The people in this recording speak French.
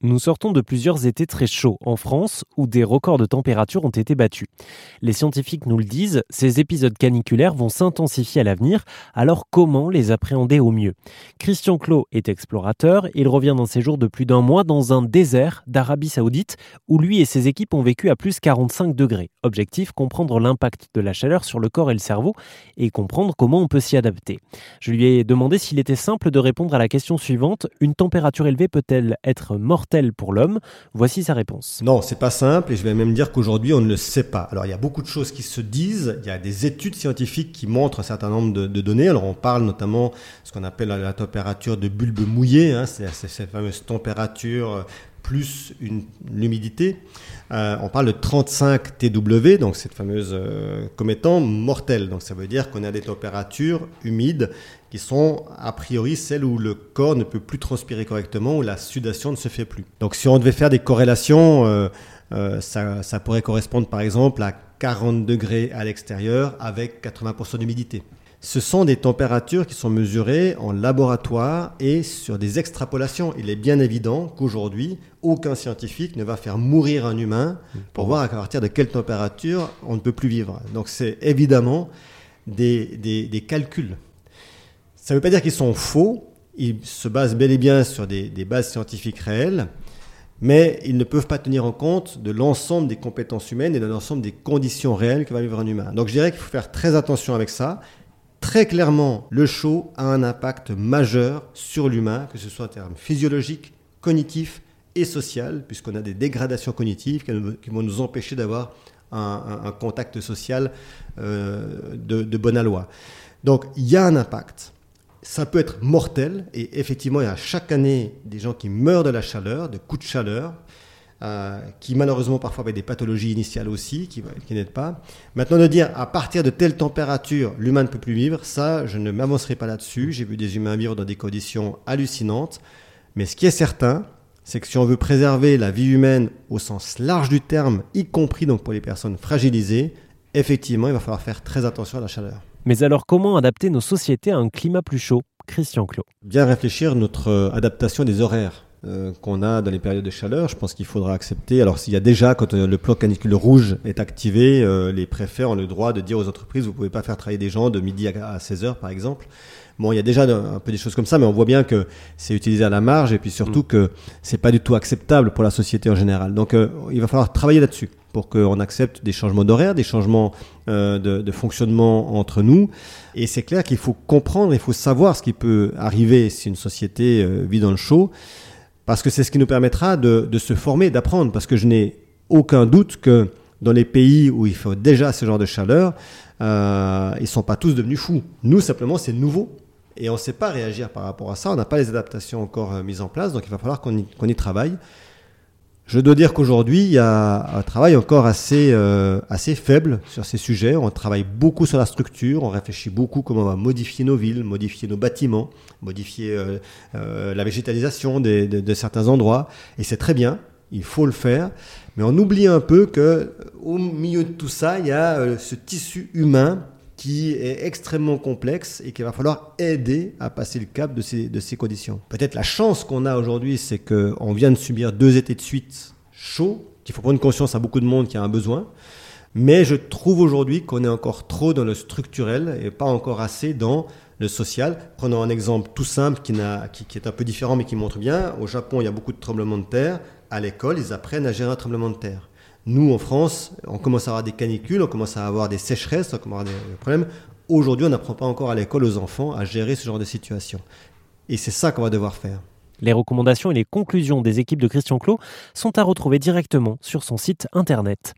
Nous sortons de plusieurs étés très chauds en France où des records de température ont été battus. Les scientifiques nous le disent, ces épisodes caniculaires vont s'intensifier à l'avenir, alors comment les appréhender au mieux? Christian Clot est explorateur, il revient d'un séjour de plus d'un mois dans un désert d'Arabie Saoudite où lui et ses équipes ont vécu à plus 45 degrés. Objectif, comprendre l'impact de la chaleur sur le corps et le cerveau et comprendre comment on peut s'y adapter. Je lui ai demandé s'il était simple de répondre à la question suivante, une température élevée peut-elle être mortelle pour l'homme Voici sa réponse. Non, c'est pas simple et je vais même dire qu'aujourd'hui on ne le sait pas. Alors il y a beaucoup de choses qui se disent, il y a des études scientifiques qui montrent un certain nombre de, données. Alors on parle notamment de ce qu'on appelle la, température de bulbe mouillé, hein, c'est cette fameuse température plus l'humidité. Euh, on parle de 35 TW, donc cette fameuse euh, comme étant mortelle. Donc ça veut dire qu'on a des températures humides qui sont a priori celles où le corps ne peut plus transpirer correctement, où la sudation ne se fait plus. Donc si on devait faire des corrélations, euh, ça, ça pourrait correspondre par exemple à 40 degrés à l'extérieur avec 80% d'humidité. Ce sont des températures qui sont mesurées en laboratoire et sur des extrapolations. Il est bien évident qu'aujourd'hui, aucun scientifique ne va faire mourir un humain pour voir à partir de quelle température on ne peut plus vivre. Donc c'est évidemment des, calculs. Ça ne veut pas dire qu'ils sont faux, ils se basent bel et bien sur des, des bases scientifiques réelles, mais ils ne peuvent pas tenir en compte de l'ensemble des compétences humaines et de l'ensemble des conditions réelles que va vivre un humain. Donc je dirais qu'il faut faire très attention avec ça. Très clairement, le chaud a un impact majeur sur l'humain, que ce soit en termes physiologiques, cognitifs et social, puisqu'on a des dégradations cognitives qui vont nous empêcher d'avoir un, contact social euh, de, de bonne aloi. Donc il y a un impact. Ça peut être mortel, et effectivement, il y a chaque année des gens qui meurent de la chaleur, de coups de chaleur, euh, qui malheureusement parfois avaient des pathologies initiales aussi, qui, qui n'aident pas. Maintenant, de dire à partir de telle température, l'humain ne peut plus vivre, ça, je ne m'avancerai pas là-dessus. J'ai vu des humains vivre dans des conditions hallucinantes. Mais ce qui est certain, c'est que si on veut préserver la vie humaine au sens large du terme, y compris donc pour les personnes fragilisées, effectivement, il va falloir faire très attention à la chaleur. Mais alors, comment adapter nos sociétés à un climat plus chaud? Christian Clot. Bien réfléchir notre euh, adaptation des horaires. Euh, qu'on a dans les périodes de chaleur. Je pense qu'il faudra accepter. Alors s'il y a déjà, quand euh, le plan canicule rouge est activé, euh, les préfets ont le droit de dire aux entreprises, vous pouvez pas faire travailler des gens de midi à 16 heures, par exemple. Bon, il y a déjà un peu des choses comme ça, mais on voit bien que c'est utilisé à la marge et puis surtout mm. que c'est pas du tout acceptable pour la société en général. Donc, il va falloir travailler là-dessus pour qu'on accepte des changements d'horaire, des changements de, de, fonctionnement entre nous. Et c'est clair qu'il faut comprendre, il faut savoir ce qui peut arriver si une société vit dans le chaud parce que c'est ce qui nous permettra de, se former, d'apprendre, parce que je n'ai aucun doute que dans les pays où il faut déjà ce genre de chaleur, euh, ils ne sont pas tous devenus fous. Nous, simplement, c'est nouveau. Et on ne sait pas réagir par rapport à ça. On n'a pas les adaptations encore euh, mises en place. Donc il va falloir qu'on y, travaille. Je dois dire qu'aujourd'hui, il y a un travail encore assez, euh, assez faible sur ces sujets. On travaille beaucoup sur la structure, on réfléchit beaucoup comment on va modifier nos villes, modifier nos bâtiments, modifier euh, euh, la végétalisation de, de, certains endroits. Et c'est très bien, il faut le faire. Mais on oublie un peu que au milieu de tout ça, il y a ce tissu humain qui est extrêmement complexe et qu'il va falloir aider à passer le cap de ces, conditions. Peut-être la chance qu'on a aujourd'hui, c'est qu'on vient de subir deux étés de suite chauds, qu'il faut prendre conscience à beaucoup de monde qui a un besoin. Mais je trouve aujourd'hui qu'on est encore trop dans le structurel et pas encore assez dans le social. Prenons un exemple tout simple qui, est un peu différent mais qui montre bien. Au Japon, il y a beaucoup de tremblements de terre. À l'école, ils apprennent à gérer un tremblement de terre. Nous, en France, on commence à avoir des canicules, on commence à avoir des sécheresses, on commence à avoir des problèmes. Aujourd'hui, on n'apprend pas encore à l'école aux enfants à gérer ce genre de situation. Et c'est ça qu'on va devoir faire. Les recommandations et les conclusions des équipes de Christian Clot sont à retrouver directement sur son site internet.